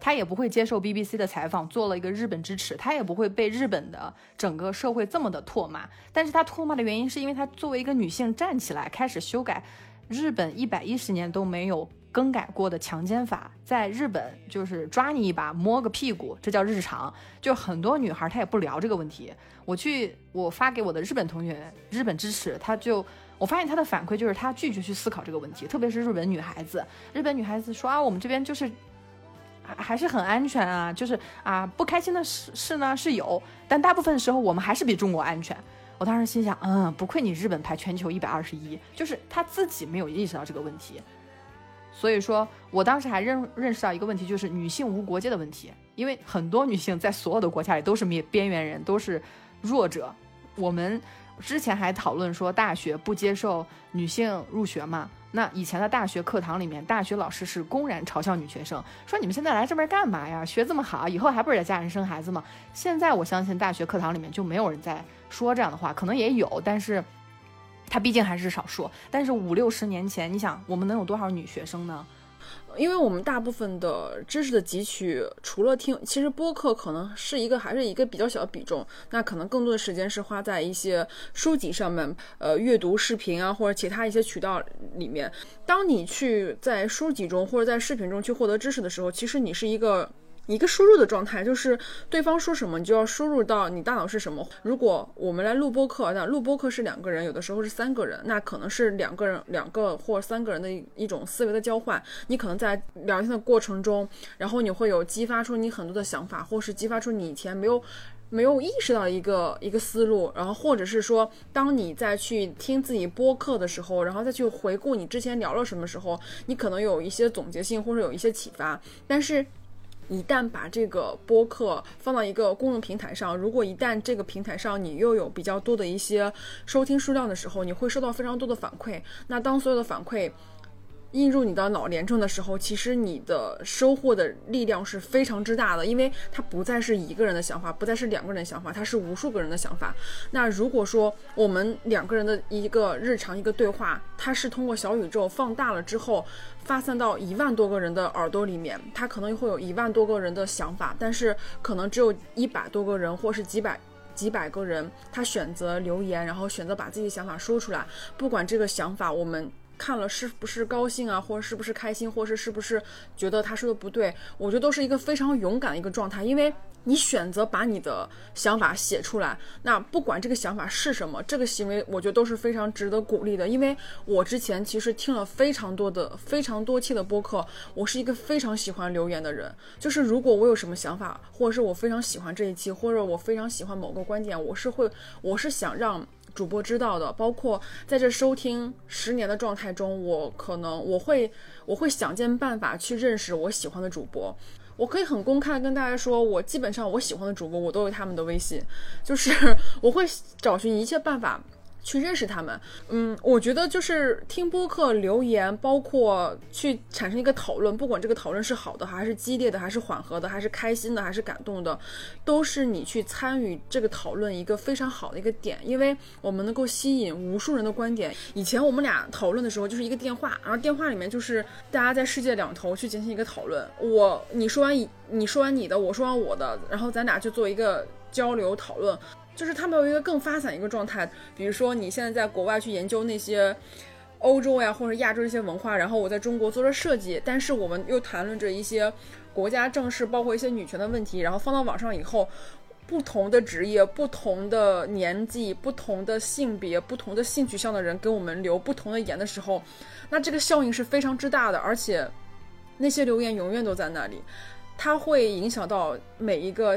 他也不会接受 BBC 的采访，做了一个日本支持，他也不会被日本的整个社会这么的唾骂。但是他唾骂的原因是因为他作为一个女性站起来，开始修改日本一百一十年都没有更改过的强奸法，在日本就是抓你一把，摸个屁股，这叫日常。就很多女孩她也不聊这个问题。我去，我发给我的日本同学，日本支持，他就我发现他的反馈就是他拒绝去思考这个问题，特别是日本女孩子，日本女孩子说啊，我们这边就是。还是很安全啊，就是啊，不开心的事事呢是有，但大部分时候我们还是比中国安全。我当时心想，嗯，不愧你日本排全球一百二十一，就是他自己没有意识到这个问题。所以说我当时还认认识到一个问题，就是女性无国界的问题，因为很多女性在所有的国家里都是边边缘人，都是弱者。我们之前还讨论说大学不接受女性入学嘛。那以前的大学课堂里面，大学老师是公然嘲笑女学生，说你们现在来这边干嘛呀？学这么好，以后还不是得嫁人生孩子吗？现在我相信大学课堂里面就没有人在说这样的话，可能也有，但是他毕竟还是少数。但是五六十年前，你想我们能有多少女学生呢？因为我们大部分的知识的汲取，除了听，其实播客可能是一个还是一个比较小的比重。那可能更多的时间是花在一些书籍上面，呃，阅读视频啊，或者其他一些渠道里面。当你去在书籍中或者在视频中去获得知识的时候，其实你是一个。一个输入的状态，就是对方说什么，你就要输入到你大脑是什么。如果我们来录播课，那录播课是两个人，有的时候是三个人，那可能是两个人、两个或三个人的一种思维的交换。你可能在聊天的过程中，然后你会有激发出你很多的想法，或是激发出你以前没有没有意识到一个一个思路，然后或者是说，当你再去听自己播客的时候，然后再去回顾你之前聊了什么时候，你可能有一些总结性或者有一些启发，但是。一旦把这个播客放到一个公众平台上，如果一旦这个平台上你又有比较多的一些收听数量的时候，你会收到非常多的反馈。那当所有的反馈，映入你的脑联中的时候，其实你的收获的力量是非常之大的，因为它不再是一个人的想法，不再是两个人的想法，它是无数个人的想法。那如果说我们两个人的一个日常一个对话，它是通过小宇宙放大了之后，发散到一万多个人的耳朵里面，它可能会有一万多个人的想法，但是可能只有一百多个人或是几百几百个人，他选择留言，然后选择把自己的想法说出来，不管这个想法我们。看了是不是高兴啊，或者是不是开心，或是是不是觉得他说的不对？我觉得都是一个非常勇敢的一个状态，因为你选择把你的想法写出来，那不管这个想法是什么，这个行为我觉得都是非常值得鼓励的。因为我之前其实听了非常多的、非常多期的播客，我是一个非常喜欢留言的人。就是如果我有什么想法，或者是我非常喜欢这一期，或者我非常喜欢某个观点，我是会，我是想让。主播知道的，包括在这收听十年的状态中，我可能我会我会想尽办法去认识我喜欢的主播。我可以很公开的跟大家说，我基本上我喜欢的主播，我都有他们的微信，就是 <laughs> 我会找寻一切办法。去认识他们，嗯，我觉得就是听播客留言，包括去产生一个讨论，不管这个讨论是好的，还是激烈的，还是缓和的，还是开心的，还是感动的，都是你去参与这个讨论一个非常好的一个点，因为我们能够吸引无数人的观点。以前我们俩讨论的时候就是一个电话，然后电话里面就是大家在世界两头去进行一个讨论，我你说完你说完你的，我说完我的，然后咱俩就做一个交流讨论。就是他们有一个更发散一个状态，比如说你现在在国外去研究那些欧洲呀或者亚洲一些文化，然后我在中国做着设计，但是我们又谈论着一些国家政事，包括一些女权的问题，然后放到网上以后，不同的职业、不同的年纪、不同的性别、不同的性取向的人给我们留不同的言的时候，那这个效应是非常之大的，而且那些留言永远都在那里，它会影响到每一个。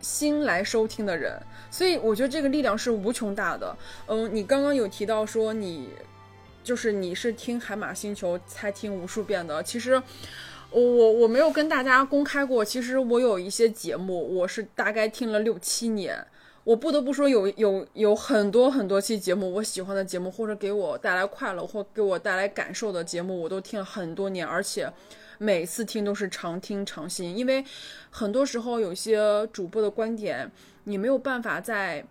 新来收听的人，所以我觉得这个力量是无穷大的。嗯，你刚刚有提到说你，就是你是听海马星球才听无数遍的。其实我我我没有跟大家公开过，其实我有一些节目，我是大概听了六七年。我不得不说，有有有很多很多期节目，我喜欢的节目，或者给我带来快乐或给我带来感受的节目，我都听了很多年，而且每次听都是常听常新。因为很多时候有些主播的观点，你没有办法在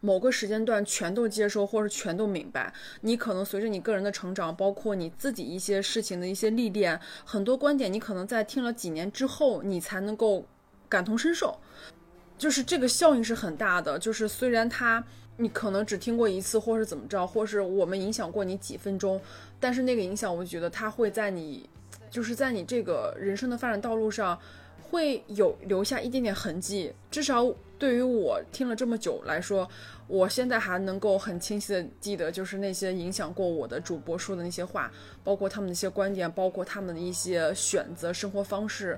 某个时间段全都接收，或者全都明白。你可能随着你个人的成长，包括你自己一些事情的一些历练，很多观点你可能在听了几年之后，你才能够感同身受。就是这个效应是很大的，就是虽然他你可能只听过一次，或是怎么着，或是我们影响过你几分钟，但是那个影响，我觉得它会在你，就是在你这个人生的发展道路上，会有留下一点点痕迹。至少对于我听了这么久来说，我现在还能够很清晰的记得，就是那些影响过我的主播说的那些话，包括他们的一些观点，包括他们的一些选择生活方式。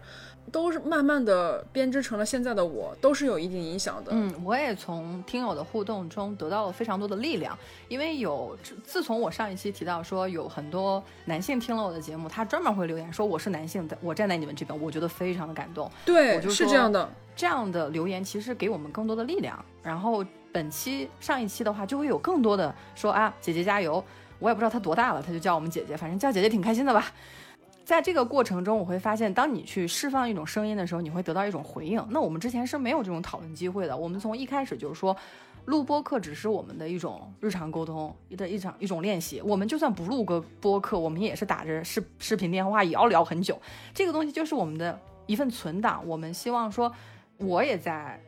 都是慢慢的编织成了现在的我，都是有一定影响的。嗯，我也从听友的互动中得到了非常多的力量，因为有自从我上一期提到说有很多男性听了我的节目，他专门会留言说我是男性，我站在你们这边，我觉得非常的感动。对，是这样的，这样的留言其实给我们更多的力量。然后本期上一期的话，就会有更多的说啊，姐姐加油！我也不知道她多大了，她就叫我们姐姐，反正叫姐姐挺开心的吧。<laughs> 在这个过程中，我会发现，当你去释放一种声音的时候，你会得到一种回应。那我们之前是没有这种讨论机会的。我们从一开始就是说，录播课只是我们的一种日常沟通的一场一种练习。我们就算不录个播客，我们也是打着视视频电话也要聊很久。这个东西就是我们的一份存档。我们希望说，我也在。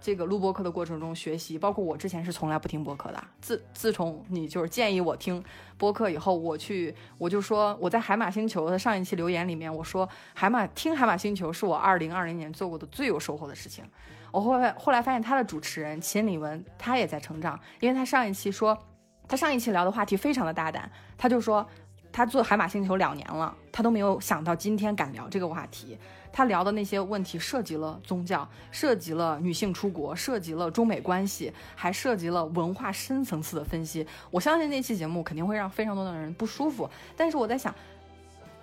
这个录播课的过程中学习，包括我之前是从来不听播客的。自自从你就是建议我听播客以后，我去我就说我在海马星球的上一期留言里面，我说海马听海马星球是我二零二零年做过的最有收获的事情。我后来后来发现他的主持人秦李文他也在成长，因为他上一期说他上一期聊的话题非常的大胆，他就说他做海马星球两年了，他都没有想到今天敢聊这个话题。他聊的那些问题涉及了宗教，涉及了女性出国，涉及了中美关系，还涉及了文化深层次的分析。我相信那期节目肯定会让非常多的人不舒服。但是我在想，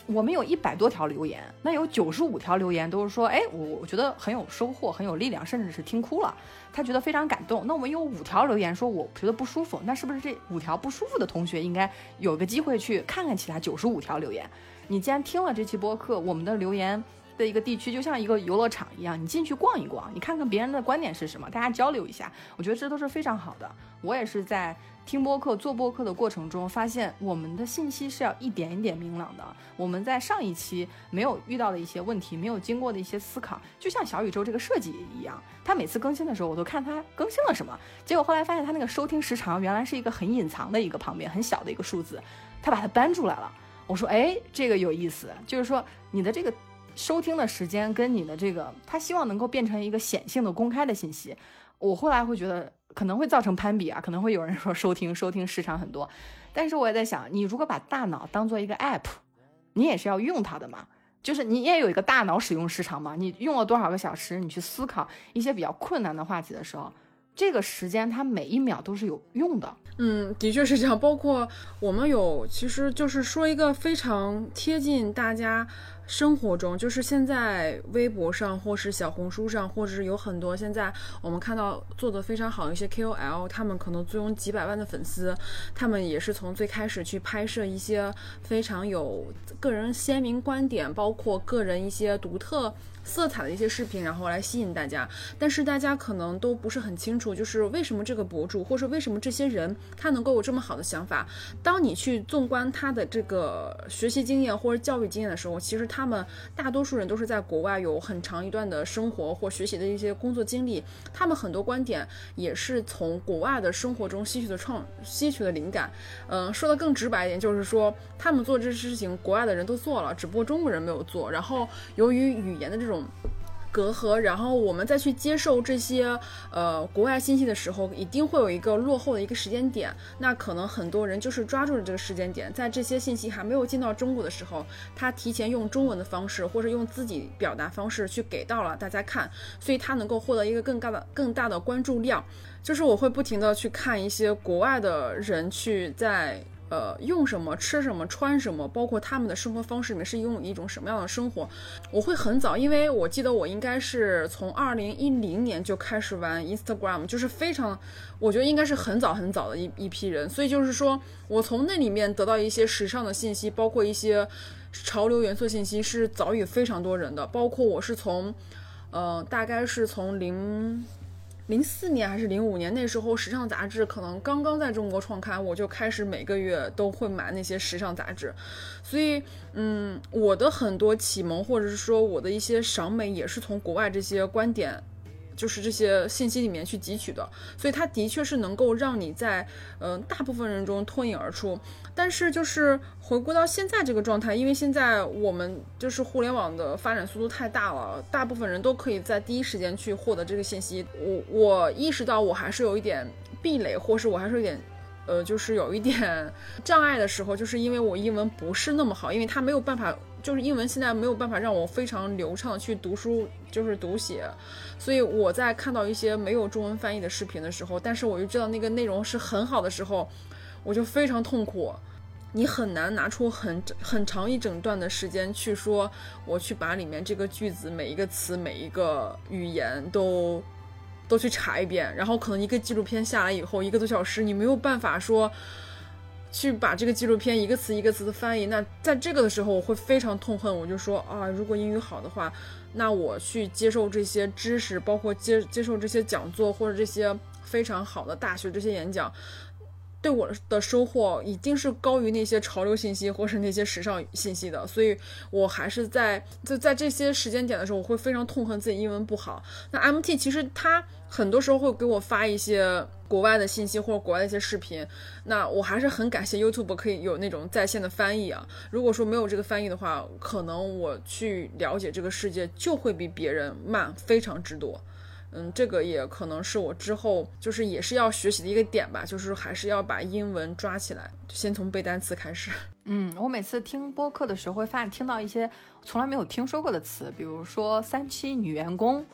我们有一百多条留言，那有九十五条留言都是说，哎，我我觉得很有收获，很有力量，甚至是听哭了，他觉得非常感动。那我们有五条留言说我觉得不舒服，那是不是这五条不舒服的同学应该有个机会去看看其他九十五条留言？你既然听了这期播客，我们的留言。的一个地区就像一个游乐场一样，你进去逛一逛，你看看别人的观点是什么，大家交流一下，我觉得这都是非常好的。我也是在听播客、做播客的过程中，发现我们的信息是要一点一点明朗的。我们在上一期没有遇到的一些问题，没有经过的一些思考，就像小宇宙这个设计一样，它每次更新的时候，我都看它更新了什么。结果后来发现，它那个收听时长原来是一个很隐藏的一个旁边很小的一个数字，它把它搬出来了。我说，哎，这个有意思，就是说你的这个。收听的时间跟你的这个，他希望能够变成一个显性的、公开的信息。我后来会觉得可能会造成攀比啊，可能会有人说收听收听时长很多，但是我也在想，你如果把大脑当做一个 app，你也是要用它的嘛，就是你也有一个大脑使用时长嘛，你用了多少个小时，你去思考一些比较困难的话题的时候，这个时间它每一秒都是有用的。嗯，的确是这样。包括我们有，其实就是说一个非常贴近大家。生活中，就是现在微博上，或是小红书上，或者是有很多现在我们看到做的非常好的一些 KOL，他们可能坐拥几百万的粉丝，他们也是从最开始去拍摄一些非常有个人鲜明观点，包括个人一些独特。色彩的一些视频，然后来吸引大家，但是大家可能都不是很清楚，就是为什么这个博主，或者为什么这些人他能够有这么好的想法。当你去纵观他的这个学习经验或者教育经验的时候，其实他们大多数人都是在国外有很长一段的生活或学习的一些工作经历，他们很多观点也是从国外的生活中吸取的创吸取的灵感。嗯，说的更直白一点，就是说他们做这事情，国外的人都做了，只不过中国人没有做。然后由于语言的这种隔阂，然后我们再去接受这些呃国外信息的时候，一定会有一个落后的一个时间点。那可能很多人就是抓住了这个时间点，在这些信息还没有进到中国的时候，他提前用中文的方式或者用自己表达方式去给到了大家看，所以他能够获得一个更大的更大的关注量。就是我会不停的去看一些国外的人去在呃，用什么吃什么穿什么，包括他们的生活方式里面是用一种什么样的生活，我会很早，因为我记得我应该是从二零一零年就开始玩 Instagram，就是非常，我觉得应该是很早很早的一一批人，所以就是说我从那里面得到一些时尚的信息，包括一些潮流元素信息，是早于非常多人的，包括我是从，呃，大概是从零。零四年还是零五年，那时候时尚杂志可能刚刚在中国创刊，我就开始每个月都会买那些时尚杂志，所以，嗯，我的很多启蒙或者是说我的一些赏美也是从国外这些观点。就是这些信息里面去汲取的，所以它的确是能够让你在嗯大部分人中脱颖而出。但是就是回归到现在这个状态，因为现在我们就是互联网的发展速度太大了，大部分人都可以在第一时间去获得这个信息。我我意识到我还是有一点壁垒，或是我还是有点呃，就是有一点 <laughs> 障碍的时候，就是因为我英文不是那么好，因为它没有办法。就是英文现在没有办法让我非常流畅去读书，就是读写，所以我在看到一些没有中文翻译的视频的时候，但是我又知道那个内容是很好的时候，我就非常痛苦。你很难拿出很很长一整段的时间去说，我去把里面这个句子每一个词每一个语言都都去查一遍，然后可能一个纪录片下来以后一个多小时，你没有办法说。去把这个纪录片一个词一个词的翻译，那在这个的时候我会非常痛恨，我就说啊，如果英语好的话，那我去接受这些知识，包括接接受这些讲座或者这些非常好的大学这些演讲。对我的收获一定是高于那些潮流信息或是那些时尚信息的，所以我还是在就在这些时间点的时候，我会非常痛恨自己英文不好。那 MT 其实他很多时候会给我发一些国外的信息或者国外的一些视频，那我还是很感谢 YouTube 可以有那种在线的翻译啊。如果说没有这个翻译的话，可能我去了解这个世界就会比别人慢非常之多。嗯，这个也可能是我之后就是也是要学习的一个点吧，就是还是要把英文抓起来，先从背单词开始。<laughs> 嗯，我每次听播客的时候会发现听到一些从来没有听说过的词，比如说三期女员工，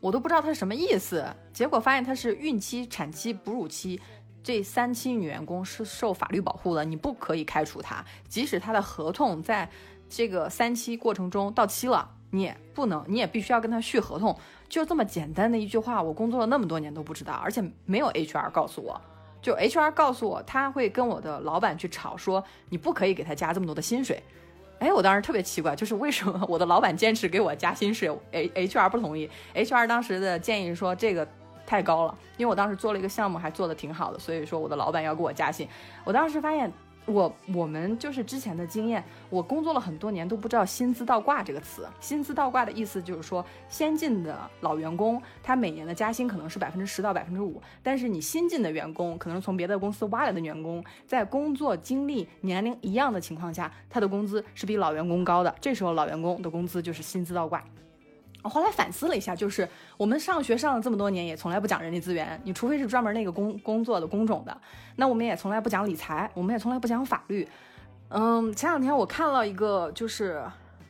我都不知道它是什么意思。结果发现它是孕期、产期、哺乳期这三期女员工是受法律保护的，你不可以开除她，即使她的合同在这个三期过程中到期了，你也不能，你也必须要跟她续合同。就这么简单的一句话，我工作了那么多年都不知道，而且没有 HR 告诉我，就 HR 告诉我他会跟我的老板去吵，说你不可以给他加这么多的薪水。哎，我当时特别奇怪，就是为什么我的老板坚持给我加薪水，H HR 不同意。HR 当时的建议说这个太高了，因为我当时做了一个项目还做的挺好的，所以说我的老板要给我加薪。我当时发现。我我们就是之前的经验，我工作了很多年都不知道“薪资倒挂”这个词。薪资倒挂的意思就是说，先进的老员工他每年的加薪可能是百分之十到百分之五，但是你新进的员工，可能从别的公司挖来的员工，在工作经历、年龄一样的情况下，他的工资是比老员工高的。这时候老员工的工资就是薪资倒挂。后来反思了一下，就是我们上学上了这么多年，也从来不讲人力资源。你除非是专门那个工工作的工种的，那我们也从来不讲理财，我们也从来不讲法律。嗯，前两天我看了一个，就是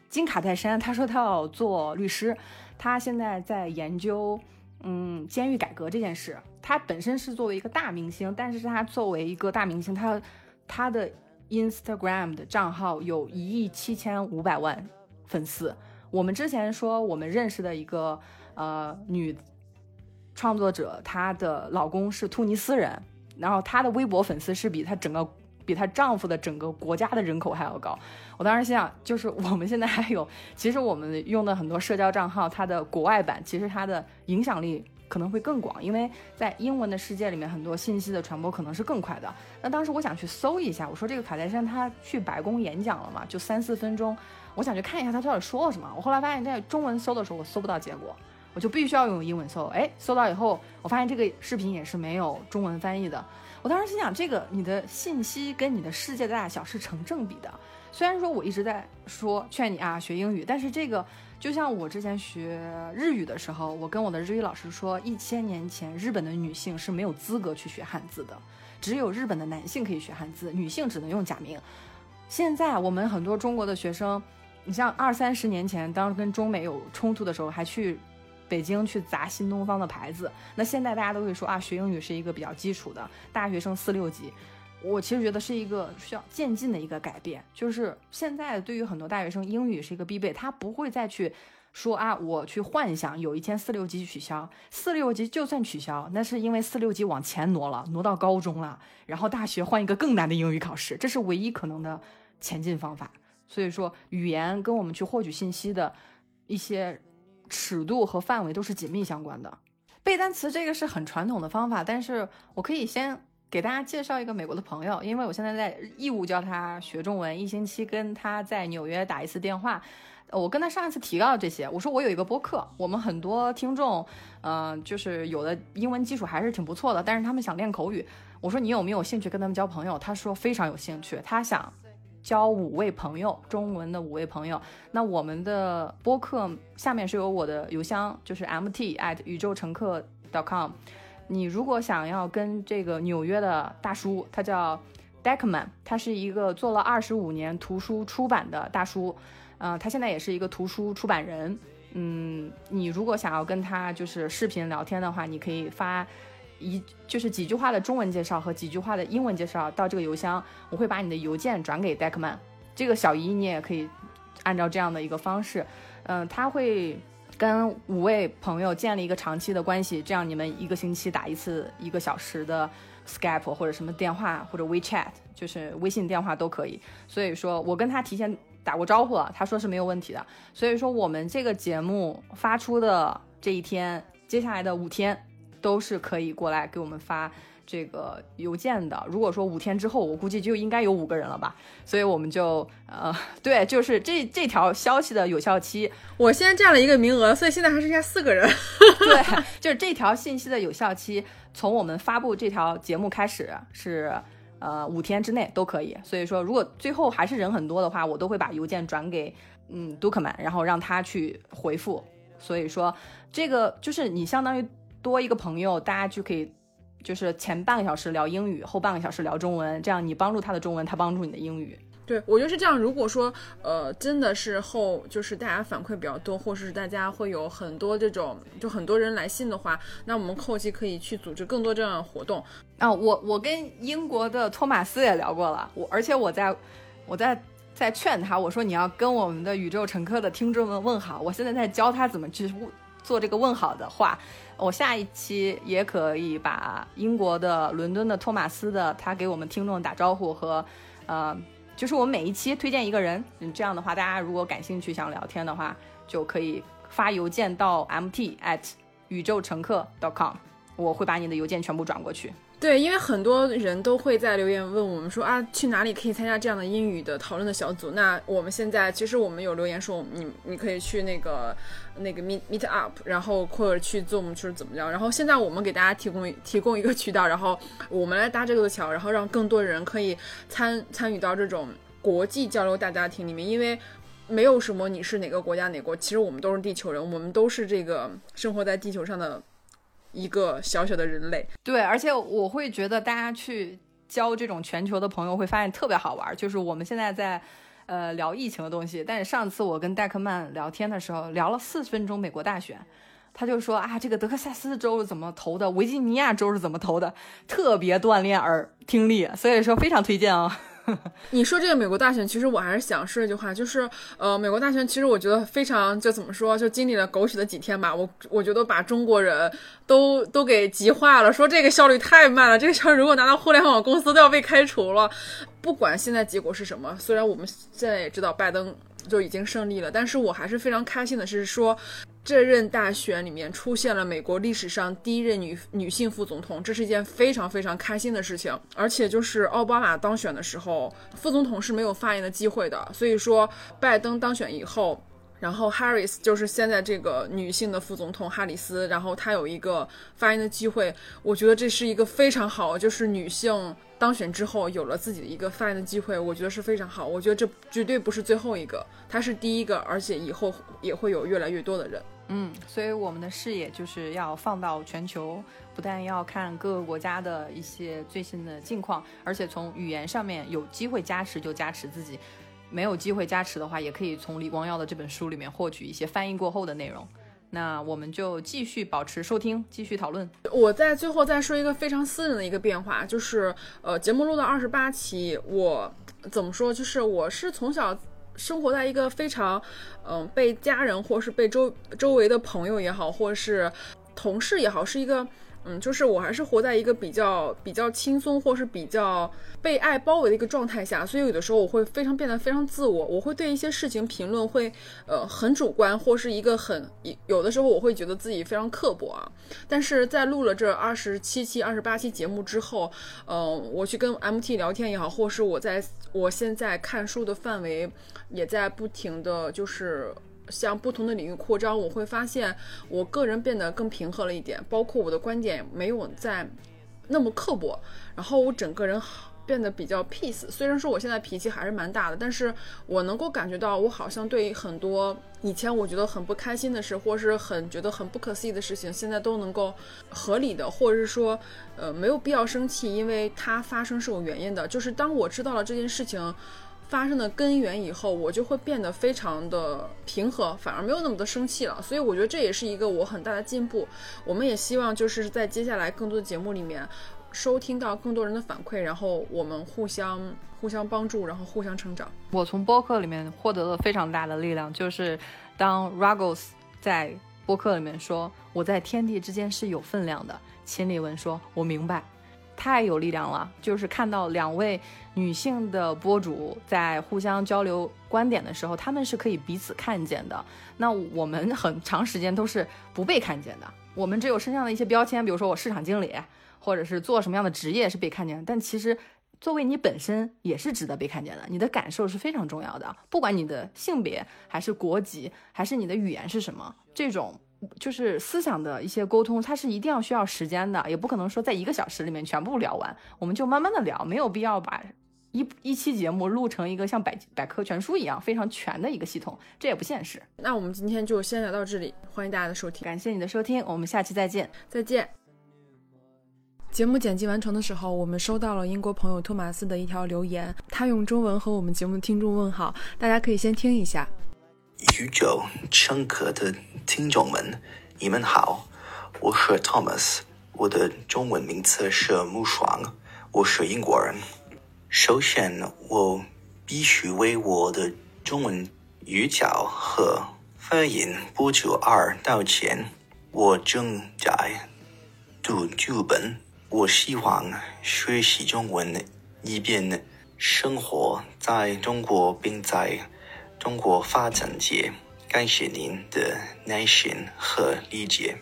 金卡戴珊，他说他要做律师，他现在在研究嗯监狱改革这件事。他本身是作为一个大明星，但是他作为一个大明星，他他的 Instagram 的账号有一亿七千五百万粉丝。我们之前说我们认识的一个呃女创作者，她的老公是突尼斯人，然后她的微博粉丝是比她整个比她丈夫的整个国家的人口还要高。我当时心想，就是我们现在还有，其实我们用的很多社交账号，它的国外版其实它的影响力可能会更广，因为在英文的世界里面，很多信息的传播可能是更快的。那当时我想去搜一下，我说这个卡戴珊她去白宫演讲了嘛？就三四分钟。我想去看一下他到底说了什么。我后来发现，在中文搜的时候，我搜不到结果，我就必须要用英文搜。哎，搜到以后，我发现这个视频也是没有中文翻译的。我当时心想，这个你的信息跟你的世界的大小是成正比的。虽然说我一直在说劝你啊学英语，但是这个就像我之前学日语的时候，我跟我的日语老师说，一千年前日本的女性是没有资格去学汉字的，只有日本的男性可以学汉字，女性只能用假名。现在我们很多中国的学生。你像二三十年前，当跟中美有冲突的时候，还去北京去砸新东方的牌子。那现在大家都会说啊，学英语是一个比较基础的，大学生四六级，我其实觉得是一个需要渐进的一个改变，就是现在对于很多大学生，英语是一个必备，他不会再去说啊，我去幻想有一天四六级取消，四六级就算取消，那是因为四六级往前挪了，挪到高中了，然后大学换一个更难的英语考试，这是唯一可能的前进方法。所以说，语言跟我们去获取信息的一些尺度和范围都是紧密相关的。背单词这个是很传统的方法，但是我可以先。给大家介绍一个美国的朋友，因为我现在在义务教他学中文，一星期跟他在纽约打一次电话。我跟他上一次提到这些，我说我有一个播客，我们很多听众，嗯，就是有的英文基础还是挺不错的，但是他们想练口语。我说你有没有兴趣跟他们交朋友？他说非常有兴趣，他想交五位朋友，中文的五位朋友。那我们的播客下面是有我的邮箱，就是 mt at 宇宙乘客 com。你如果想要跟这个纽约的大叔，他叫 Deckman，他是一个做了二十五年图书出版的大叔，呃，他现在也是一个图书出版人。嗯，你如果想要跟他就是视频聊天的话，你可以发一就是几句话的中文介绍和几句话的英文介绍到这个邮箱，我会把你的邮件转给 Deckman。这个小姨你也可以按照这样的一个方式，嗯，他会。跟五位朋友建立一个长期的关系，这样你们一个星期打一次一个小时的 Skype 或者什么电话或者 WeChat，就是微信电话都可以。所以说我跟他提前打过招呼了，他说是没有问题的。所以说我们这个节目发出的这一天，接下来的五天都是可以过来给我们发。这个邮件的，如果说五天之后，我估计就应该有五个人了吧，所以我们就呃，对，就是这这条消息的有效期，我先占了一个名额，所以现在还剩下四个人。对，<laughs> 就是这条信息的有效期，从我们发布这条节目开始是呃五天之内都可以。所以说，如果最后还是人很多的话，我都会把邮件转给嗯杜克曼，然后让他去回复。所以说，这个就是你相当于多一个朋友，大家就可以。就是前半个小时聊英语，后半个小时聊中文，这样你帮助他的中文，他帮助你的英语。对我觉得是这样。如果说呃真的是后就是大家反馈比较多，或者是大家会有很多这种就很多人来信的话，那我们后期可以去组织更多这样的活动。啊，我我跟英国的托马斯也聊过了，我而且我在我在在劝他，我说你要跟我们的宇宙乘客的听众们问好，我现在在教他怎么去做这个问好的话。我下一期也可以把英国的伦敦的托马斯的他给我们听众打招呼和，呃，就是我们每一期推荐一个人，嗯，这样的话，大家如果感兴趣想聊天的话，就可以发邮件到 mt at 宇宙乘客 dot com，我会把你的邮件全部转过去。对，因为很多人都会在留言问我们说啊，去哪里可以参加这样的英语的讨论的小组？那我们现在其实我们有留言说，你你可以去那个那个 meet meet up，然后或者去 zoom 就是怎么着？然后现在我们给大家提供提供一个渠道，然后我们来搭这个桥，然后让更多人可以参参与到这种国际交流大家庭里面。因为没有什么你是哪个国家哪国，其实我们都是地球人，我们都是这个生活在地球上的。一个小小的人类，对，而且我会觉得大家去交这种全球的朋友会发现特别好玩。就是我们现在在呃聊疫情的东西，但是上次我跟戴克曼聊天的时候，聊了四十分钟美国大选，他就说啊，这个德克萨斯州是怎么投的，维吉尼亚州是怎么投的，特别锻炼耳听力，所以说非常推荐啊。<laughs> 你说这个美国大选，其实我还是想说一句话，就是呃，美国大选其实我觉得非常就怎么说，就经历了狗血的几天吧。我我觉得把中国人都都给急坏了，说这个效率太慢了，这个效率如果拿到互联网公司都要被开除了。不管现在结果是什么，虽然我们现在也知道拜登就已经胜利了，但是我还是非常开心的是说。这任大选里面出现了美国历史上第一任女女性副总统，这是一件非常非常开心的事情。而且就是奥巴马当选的时候，副总统是没有发言的机会的。所以说，拜登当选以后，然后 Harris 就是现在这个女性的副总统哈里斯，然后她有一个发言的机会。我觉得这是一个非常好，就是女性当选之后有了自己的一个发言的机会，我觉得是非常好。我觉得这绝对不是最后一个，她是第一个，而且以后也会有越来越多的人。嗯，所以我们的视野就是要放到全球，不但要看各个国家的一些最新的境况，而且从语言上面有机会加持就加持自己，没有机会加持的话，也可以从李光耀的这本书里面获取一些翻译过后的内容。那我们就继续保持收听，继续讨论。我在最后再说一个非常私人的一个变化，就是呃，节目录到二十八期，我怎么说？就是我是从小生活在一个非常嗯、被家人或是被周周围的朋友也好，或是同事也好，是一个。嗯，就是我还是活在一个比较比较轻松，或是比较被爱包围的一个状态下，所以有的时候我会非常变得非常自我，我会对一些事情评论会呃很主观，或是一个很有的时候我会觉得自己非常刻薄啊。但是在录了这二十七期、二十八期节目之后，嗯、我去跟 MT 聊天也好，或是我在我现在看书的范围也在不停的就是。向不同的领域扩张，我会发现我个人变得更平和了一点，包括我的观点没有再那么刻薄，然后我整个人变得比较 peace。虽然说我现在脾气还是蛮大的，但是我能够感觉到，我好像对很多以前我觉得很不开心的事，或是很觉得很不可思议的事情，现在都能够合理的，或者是说，呃，没有必要生气，因为它发生是有原因的。就是当我知道了这件事情。发生的根源以后，我就会变得非常的平和，反而没有那么的生气了。所以我觉得这也是一个我很大的进步。我们也希望就是在接下来更多的节目里面，收听到更多人的反馈，然后我们互相互相帮助，然后互相成长。我从播客里面获得了非常大的力量，就是当 Ragos 在播客里面说我在天地之间是有分量的，秦理文说我明白。太有力量了！就是看到两位女性的播主在互相交流观点的时候，他们是可以彼此看见的。那我们很长时间都是不被看见的，我们只有身上的一些标签，比如说我市场经理，或者是做什么样的职业是被看见的。但其实作为你本身也是值得被看见的，你的感受是非常重要的。不管你的性别，还是国籍，还是你的语言是什么，这种。就是思想的一些沟通，它是一定要需要时间的，也不可能说在一个小时里面全部聊完，我们就慢慢的聊，没有必要把一一期节目录成一个像百百科全书一样非常全的一个系统，这也不现实。那我们今天就先聊到这里，欢迎大家的收听，感谢你的收听，我们下期再见，再见。节目剪辑完成的时候，我们收到了英国朋友托马斯的一条留言，他用中文和我们节目的听众问好，大家可以先听一下。宇宙深刻的听众们，你们好，我是 Thomas，我的中文名字是木爽，我是英国人。首先，我必须为我的中文语角和发音不足而道歉。我正在读剧本，我希望学习中文，以便生活在中国，并在。中国发展节，感谢您的耐心和理解。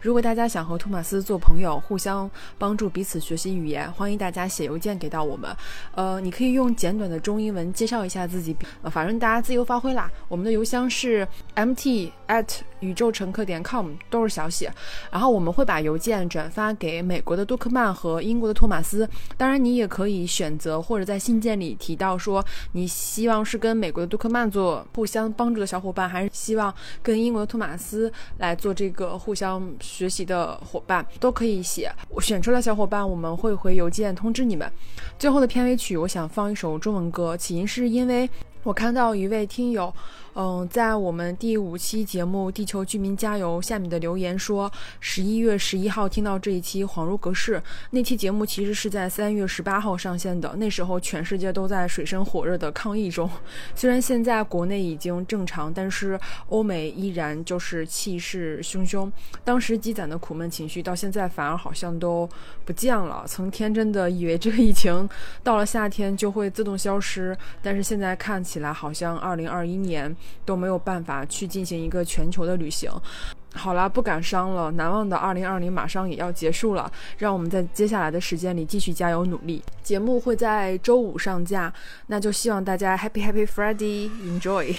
如果大家想和托马斯做朋友，互相帮助彼此学习语言，欢迎大家写邮件给到我们。呃，你可以用简短的中英文介绍一下自己，呃，反正大家自由发挥啦。我们的邮箱是 mt at 宇宙乘客点 com，都是小写。然后我们会把邮件转发给美国的杜克曼和英国的托马斯。当然，你也可以选择或者在信件里提到说，你希望是跟美国的杜克曼做互相帮助的小伙伴，还是希望跟英国的托马斯来做这个互相。学习的伙伴都可以写，我选出来小伙伴，我们会回邮件通知你们。最后的片尾曲，我想放一首中文歌，起因是因为我看到一位听友。嗯，在我们第五期节目《地球居民加油》下面的留言说，十一月十一号听到这一期恍如隔世。那期节目其实是在三月十八号上线的，那时候全世界都在水深火热的抗议中。虽然现在国内已经正常，但是欧美依然就是气势汹汹。当时积攒的苦闷情绪，到现在反而好像都不见了。曾天真的以为这个疫情到了夏天就会自动消失，但是现在看起来好像二零二一年。都没有办法去进行一个全球的旅行。好了，不感伤了，难忘的二零二零马上也要结束了，让我们在接下来的时间里继续加油努力。节目会在周五上架，那就希望大家 Happy Happy Friday，Enjoy。